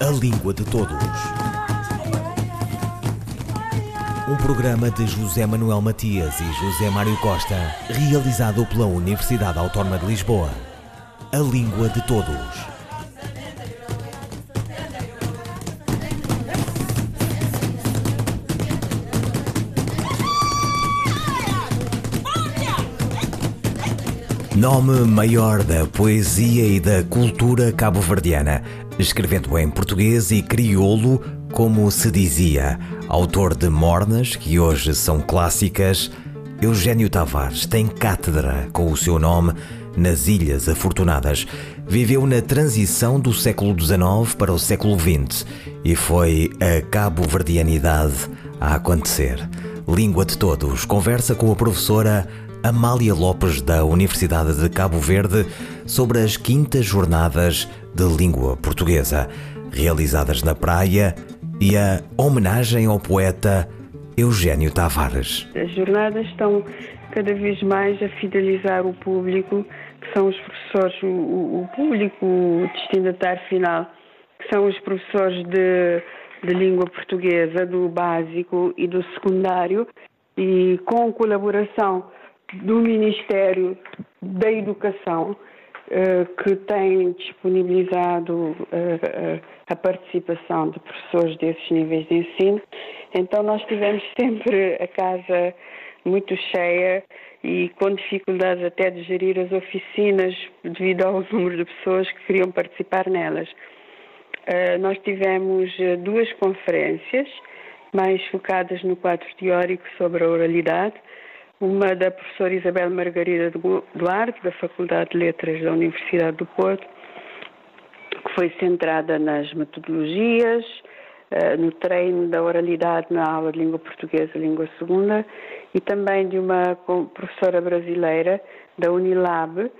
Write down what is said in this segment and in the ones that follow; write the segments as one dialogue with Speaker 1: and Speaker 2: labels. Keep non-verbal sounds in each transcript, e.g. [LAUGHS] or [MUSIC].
Speaker 1: A Língua de Todos. Um programa de José Manuel Matias e José Mário Costa, realizado pela Universidade Autónoma de Lisboa. A Língua de Todos. Nome maior da poesia e da cultura cabo-verdiana, escrevendo em português e crioulo, como se dizia, autor de mornas que hoje são clássicas, Eugênio Tavares tem cátedra com o seu nome nas Ilhas Afortunadas. Viveu na transição do século XIX para o século XX e foi a cabo-verdianidade a acontecer. Língua de Todos conversa com a professora Amália Lopes, da Universidade de Cabo Verde, sobre as quintas jornadas de língua portuguesa, realizadas na praia, e a homenagem ao poeta Eugênio Tavares.
Speaker 2: As jornadas estão cada vez mais a fidelizar o público, que são os professores, o, o público destinatário final, que são os professores de, de língua portuguesa, do básico e do secundário, e com colaboração do Ministério da Educação, que tem disponibilizado eh, a participação de professores desses níveis de ensino. Então, nós tivemos [LAUGHS] sempre a casa muito cheia e com dificuldades até de gerir as oficinas devido ao [LAUGHS] número de pessoas que queriam participar nelas. Eh, nós tivemos duas conferências mais focadas no quadro teórico sobre a oralidade uma da professora Isabel Margarida Duarte, da Faculdade de Letras da Universidade do Porto, que foi centrada nas metodologias, eh, no treino da oralidade na aula de língua portuguesa língua segunda, e também de uma professora brasileira da Unilab,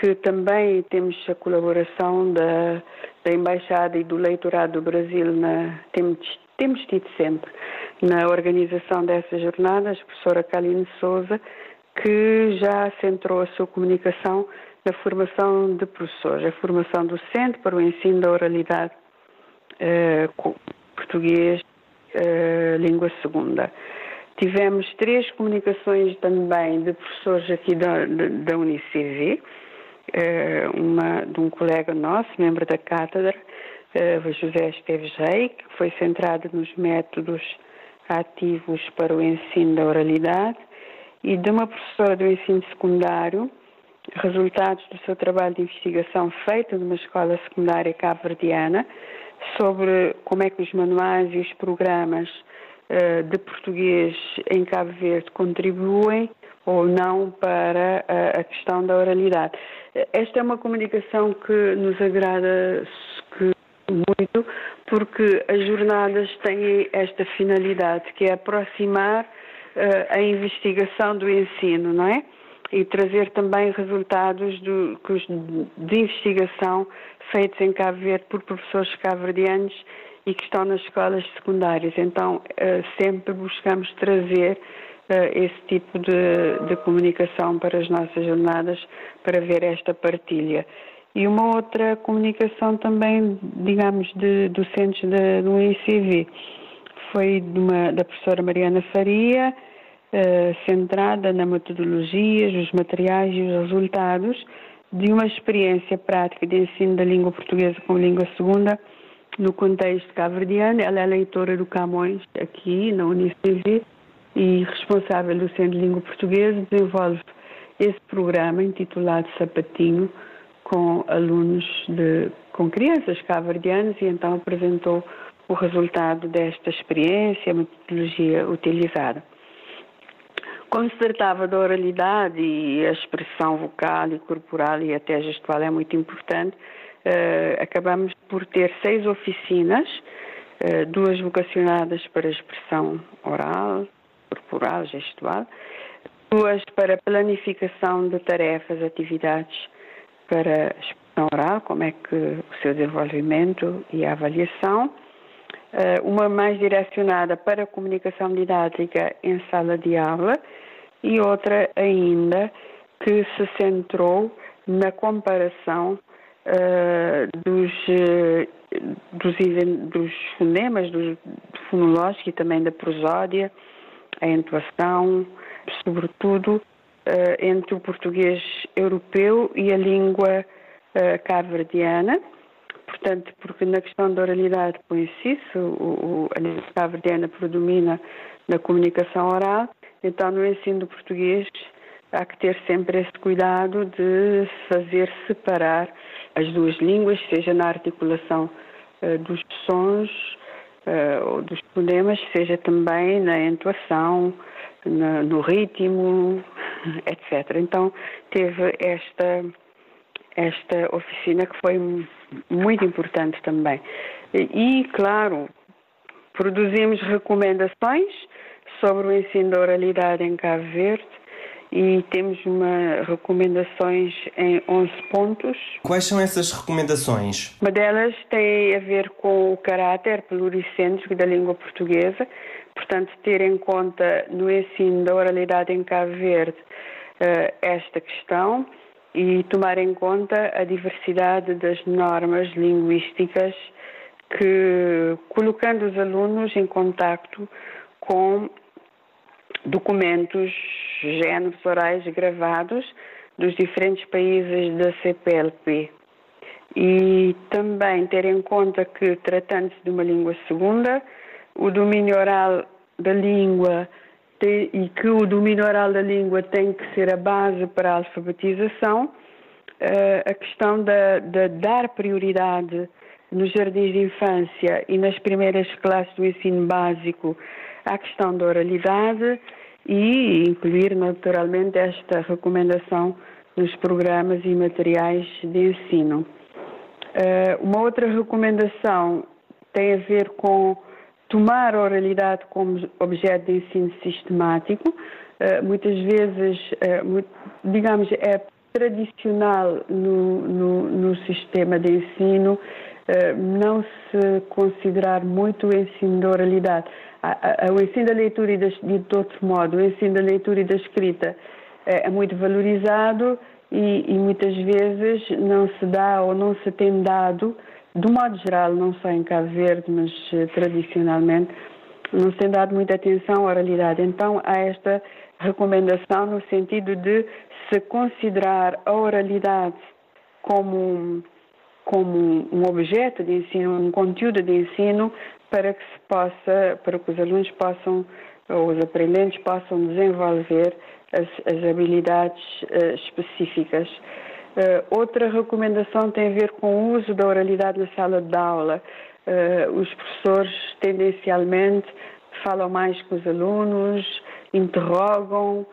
Speaker 2: que também temos a colaboração da, da Embaixada e do Leitorado do Brasil, na, temos, temos tido sempre na organização dessas jornadas, a professora Kaline Souza, que já centrou a sua comunicação na formação de professores, a formação docente para o ensino da oralidade eh, português, eh, língua segunda. Tivemos três comunicações também de professores aqui da, da UNICV, eh, uma de um colega nosso, membro da cátedra, José Esteves Rei, que foi centrada nos métodos ativos para o ensino da oralidade e de uma professora do ensino secundário, resultados do seu trabalho de investigação feito numa escola secundária cabo-verdiana, sobre como é que os manuais e os programas uh, de português em Cabo Verde contribuem ou não para a, a questão da oralidade. Esta é uma comunicação que nos agrada que muito, porque as jornadas têm esta finalidade, que é aproximar uh, a investigação do ensino, não é? E trazer também resultados do, de investigação feitos em Cabo Verde por professores cabo-verdianos e que estão nas escolas secundárias. Então, uh, sempre buscamos trazer uh, esse tipo de, de comunicação para as nossas jornadas, para ver esta partilha e uma outra comunicação também, digamos, de docentes de, do ICV. Foi uma, da professora Mariana Faria, uh, centrada na metodologia, os materiais e os resultados de uma experiência prática de ensino da língua portuguesa como língua segunda no contexto cabo-verdiano. Ela é leitora do Camões aqui na UNICV e responsável do Centro de Língua Portuguesa, desenvolve esse programa intitulado Sapatinho, com alunos de, com crianças cavardianas e então apresentou o resultado desta experiência, a metodologia utilizada. Quando se tratava da oralidade e a expressão vocal e corporal e até gestual é muito importante, uh, acabamos por ter seis oficinas, uh, duas vocacionadas para expressão oral, corporal, gestual, duas para planificação de tarefas, atividades para oral, como é que o seu desenvolvimento e a avaliação, eh, uma mais direcionada para a comunicação didática em sala de aula e outra ainda que se centrou na comparação uh, dos, uh, dos, dos, fonemas, do, do fonológico e também da prosódia, a entoação, sobretudo uh, entre o português europeu e a língua uh, cabo-verdiana. Portanto, porque na questão da oralidade põe-se isso, o, o, a língua cabo-verdiana predomina na comunicação oral, então no ensino do português há que ter sempre esse cuidado de fazer separar as duas línguas, seja na articulação uh, dos sons uh, ou dos fonemas, seja também na entoação, na, no ritmo, [LAUGHS] etc. Então teve esta esta oficina que foi muito importante também. E, claro, produzimos recomendações sobre o ensino da oralidade em Cabo Verde e temos uma recomendações em 11 pontos.
Speaker 3: Quais são essas recomendações?
Speaker 2: Uma delas tem a ver com o caráter pluricêntrico da língua portuguesa, portanto, ter em conta no ensino da oralidade em Cabo Verde uh, esta questão e tomar em conta a diversidade das normas linguísticas que colocando os alunos em contacto com documentos, géneros orais gravados dos diferentes países da CPLP. E também ter em conta que, tratando-se de uma língua segunda, o domínio oral da língua tem, e que o domínio oral da língua tem que ser a base para a alfabetização, uh, a questão de, dar prioridade nos jardins de infância e nas primeiras classes do ensino básico à questão da oralidade e incluir naturalmente esta recomendação nos programas e materiais de ensino. Uh, uma outra recomendação tem a ver com tomar a oralidade como objeto de ensino sistemático. Uh, muitas vezes, uh, digamos, é tradicional no, no, no sistema de ensino não se considerar muito o ensino da oralidade o ensino da leitura e de, de outro modo, o ensino da leitura e da escrita é muito valorizado e, e, muitas vezes não se dá ou não se tem dado, de modo geral, não só em Cabo Verde, mas eh, tradicionalmente, não se tem dado muita atenção à oralidade. Então há esta recomendação no sentido de se considerar a oralidade como como um objeto de ensino, um conteúdo de ensino para que se possa, para que os alunos possam, ou os aprendentes possam desenvolver as, as habilidades uh, específicas. Uh, outra recomendação tem a ver com o uso da oralidade na sala de aula. Uh, os professores tendencialmente falam mais com os alunos, interrogam,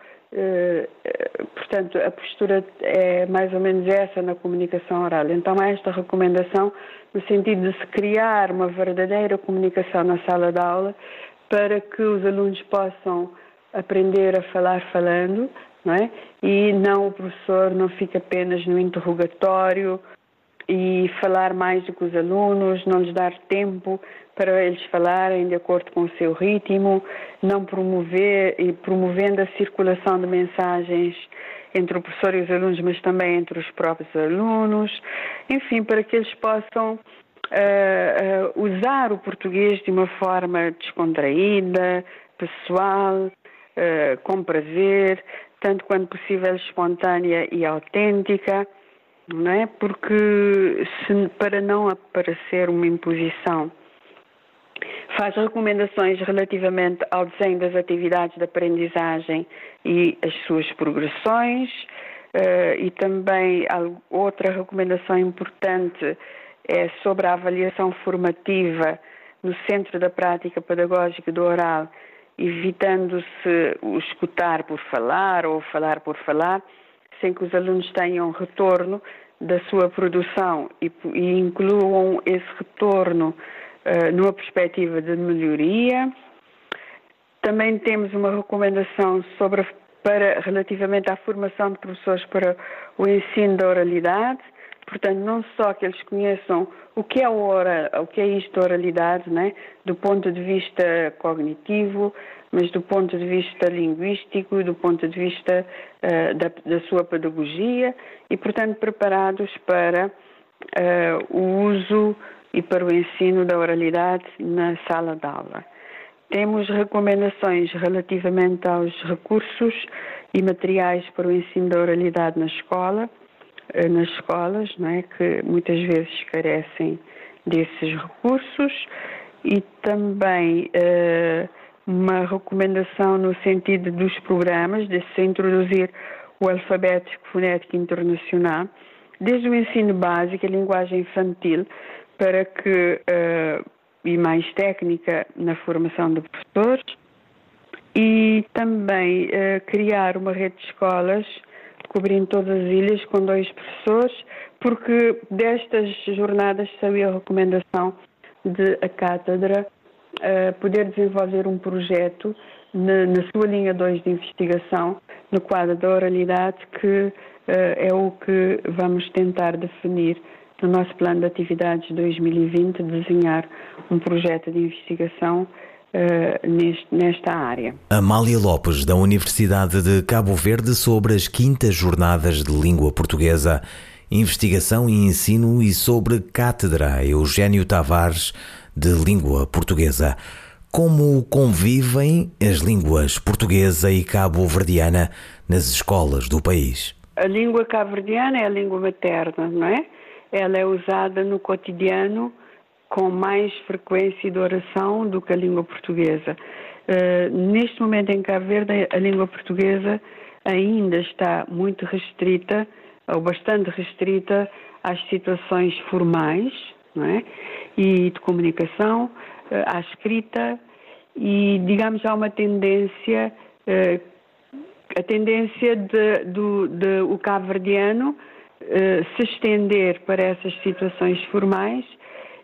Speaker 2: portanto, a postura é mais ou menos essa na comunicação oral. Então, há esta recomendação no sentido de se criar uma verdadeira comunicação na sala de aula para que os alunos possam aprender a falar falando, não é? E não o professor não fique apenas no interrogatório e falar mais do que os alunos, não lhes dar tempo para eles falarem de acordo com o seu ritmo, não promover e promovendo a circulação de mensagens entre o professor e os alunos, mas também entre os próprios alunos, enfim, para que eles possam uh, uh, usar o português de uma forma descontraída, pessoal, uh, com prazer, tanto quanto possível espontânea e autêntica, não é? Porque se, para não aparecer uma imposição faz recomendações relativamente ao desenho das atividades de aprendizagem e as suas progressões, uh, e também outra recomendação importante é sobre a avaliação formativa no centro da prática pedagógica do oral, evitando-se o escutar por falar ou falar por falar, sem que os alunos tenham retorno da sua produção e, e incluam esse retorno uh, numa perspectiva de melhoria. Também temos uma recomendação sobre, para, relativamente à formação de professores para o ensino da oralidade. Portanto, não só que eles conheçam o que é, ora, o que é isto oralidade, né? do ponto de vista cognitivo, mas do ponto de vista linguístico, do ponto de vista uh, da, da, sua pedagogia e, portanto, preparados para uh, o uso e para o ensino da oralidade na sala de aula. Temos recomendações relativamente aos recursos e materiais para o ensino da oralidade na escola, nas escolas, não é, que muitas vezes carecem desses recursos e também uh, uma recomendação no sentido dos programas, de se introduzir o alfabeto fonético internacional, desde o ensino básico, a linguagem infantil, para que, uh, e mais técnica na formação de professores, e também uh, criar uma rede de escolas cobrindo todas as ilhas com dois professores, porque destas jornadas saiu a recomendação de a cátedra uh, poder desenvolver um projeto na, na, sua linha 2 de investigação, no quadro da oralidade, que uh, é o que vamos tentar definir no nosso plano de atividades 2020, desenhar um projeto de investigação Uh, neste, nesta área.
Speaker 1: Amália Lopes, da Universidade de Cabo Verde, sobre as quintas jornadas de língua portuguesa, investigação e ensino e sobre cátedra Eugênio Tavares, de língua portuguesa. Como convivem as línguas portuguesa e cabo-verdiana nas escolas do país?
Speaker 2: A língua cabo-verdiana é a língua materna, não é? Ela é usada no cotidiano com mais frequência de oração do que a língua portuguesa. Uh, neste momento em Cabo Verde, a língua portuguesa ainda está muito restrita, ou bastante restrita, às situações formais, não é? e de comunicação, eh, à escrita, e digamos há uma tendência, eh, a tendência de, do, de o cabo-verdiano se estender para essas situações formais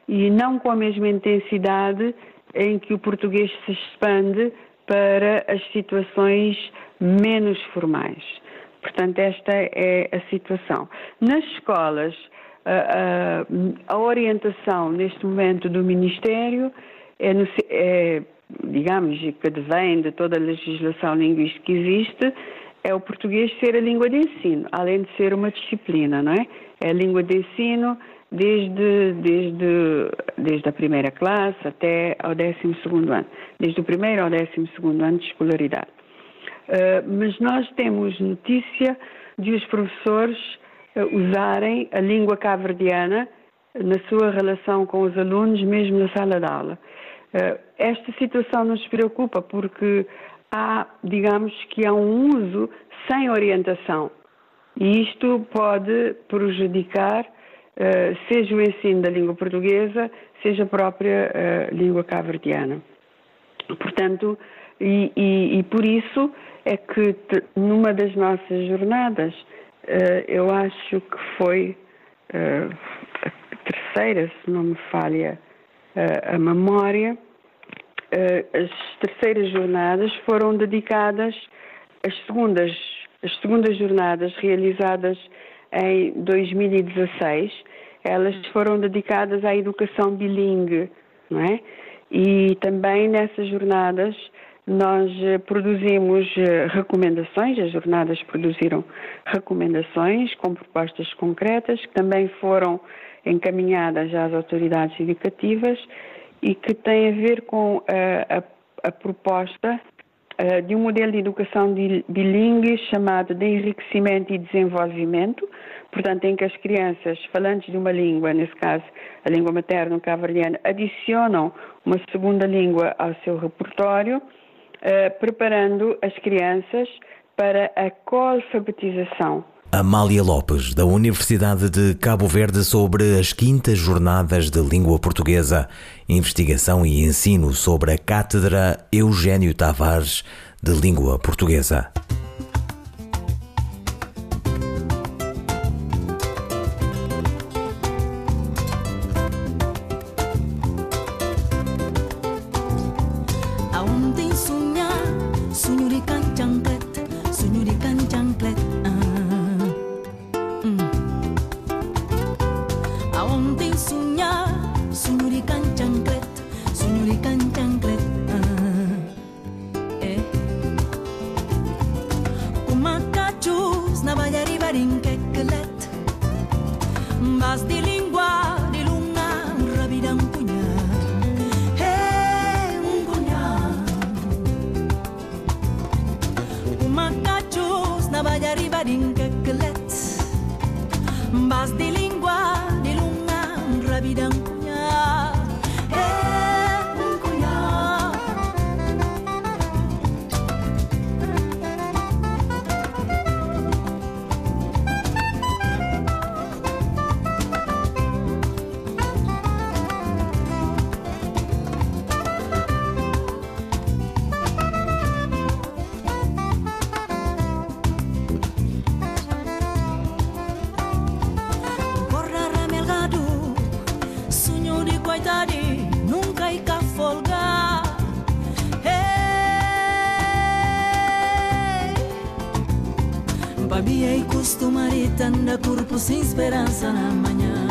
Speaker 2: e não com a mesma intensidade em que o português se expande para as situações menos formais. Portanto, esta é a situação. Nas escolas, a, a, orientação neste momento do Ministério é, no, é, digamos, que advém de toda a legislação linguística que existe, é o português ser a língua de ensino, além de ser uma disciplina, não é? É a língua de ensino desde, desde, desde a primeira classe até ao décimo segundo ano, desde o primeiro ao décimo segundo ano de escolaridade. Uh, mas nós temos notícia de os professores usarem a língua cabo-verdiana na sua relação com os alunos, mesmo na sala de aula. Eh, esta situação nos preocupa porque há, digamos que há um uso sem orientação e isto pode prejudicar eh, seja o ensino da língua portuguesa, seja a própria eh, língua cabo-verdiana. Portanto, e, e, e por isso é que numa das nossas jornadas Uh, eu acho que foi uh, a terceira, se não me falha uh, a memória. as terceiras jornadas foram dedicadas às segundas, as segundas jornadas realizadas em 2016. Elas foram dedicadas à educação bilingue, não é? E também nessas jornadas nós eh, produzimos eh, recomendações, as jornadas produziram recomendações com propostas concretas que também foram encaminhadas às autoridades educativas e que têm a ver com a, eh, a, a proposta de um modelo de educação bilingue chamado de enriquecimento e desenvolvimento, portanto, em que as crianças falantes de uma língua, nesse caso a língua materna, o cabo adicionam uma segunda língua ao seu repertório eh, preparando as crianças para a coalfabetização.
Speaker 1: Amália Lopes, da Universidade de Cabo Verde, sobre as quintas jornadas de língua portuguesa, investigação e ensino sobre a Cátedra Eugênio Tavares de Língua Portuguesa.
Speaker 4: Mas de língua vontade, Sin esperanza na manhã.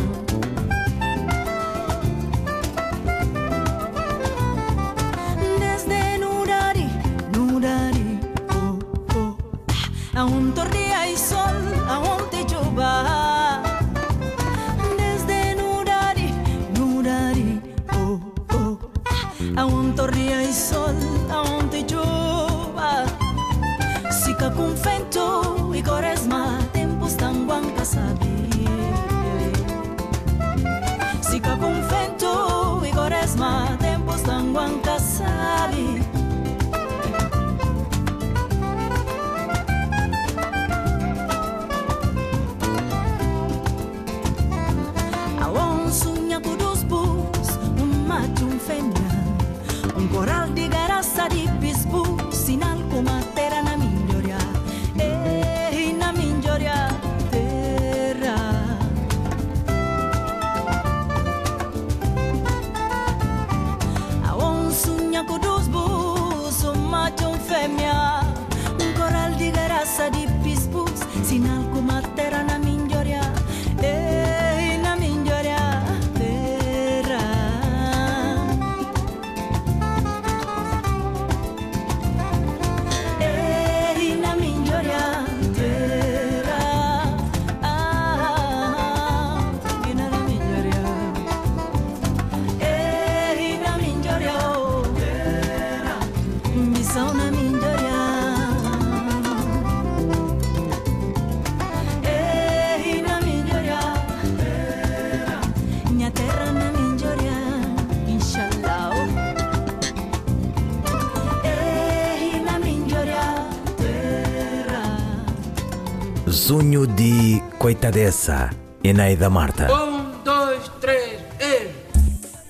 Speaker 1: De Coitadessa, Eneida Marta.
Speaker 5: Um, dois, três, e...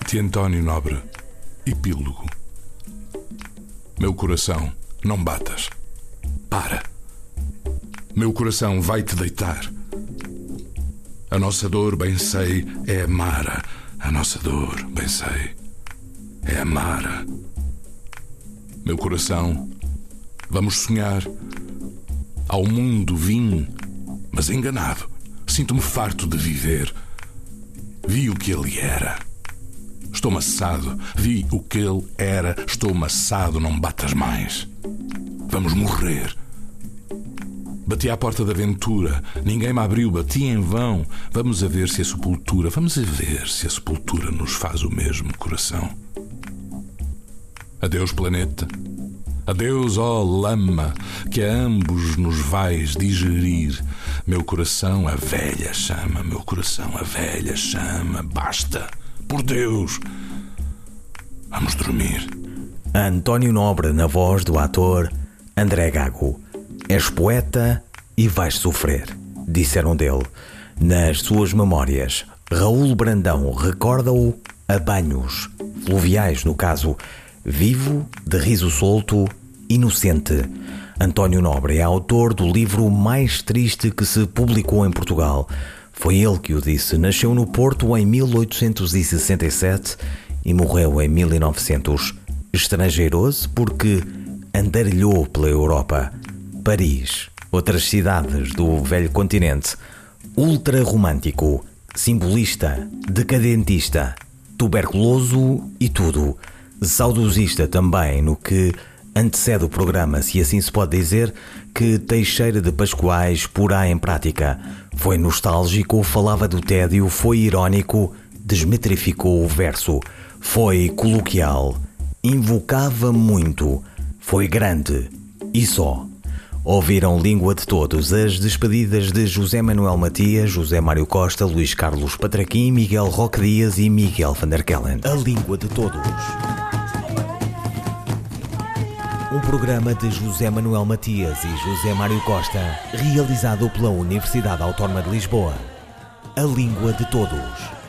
Speaker 6: de António Nobre, Epílogo. Meu coração, não batas. Para. Meu coração vai te deitar. A nossa dor, bem sei, é amara. A nossa dor, bem sei, é amara. Meu coração, vamos sonhar. Ao mundo vim, mas enganado. Sinto-me farto de viver. Vi o que ele era. Estou maçado. Vi o que ele era. Estou maçado. Não batas mais. Vamos morrer. Bati à porta da aventura. Ninguém me abriu. Bati em vão. Vamos a ver se a sepultura. Vamos a ver se a sepultura nos faz o mesmo coração. Adeus, planeta. Adeus, ó lama, que a ambos nos vais digerir. Meu coração, a velha chama, meu coração, a velha chama. Basta, por Deus. Vamos dormir.
Speaker 1: António Nobre na voz do ator André Gago. És poeta e vais sofrer, disseram dele. Nas suas memórias, Raul Brandão recorda-o a banhos, fluviais no caso, vivo, de riso solto, inocente. António Nobre é autor do livro mais triste que se publicou em Portugal. Foi ele que o disse. Nasceu no Porto em 1867 e morreu em 1900. Estrangeirou-se porque andarilhou pela Europa. Paris, outras cidades do velho continente. Ultra romântico, simbolista, decadentista, tuberculoso e tudo. Saudosista também no que antecede o programa, se assim se pode dizer, que Teixeira de Pascoais porá em prática. Foi nostálgico, falava do tédio, foi irónico, desmetrificou o verso, foi coloquial, invocava muito, foi grande e só. Ouviram Língua de Todos as despedidas de José Manuel Matias, José Mário Costa, Luís Carlos Patraquim, Miguel Roque Dias e Miguel van der Kellen. A Língua de Todos. Um programa de José Manuel Matias e José Mário Costa, realizado pela Universidade Autónoma de Lisboa. A Língua de Todos.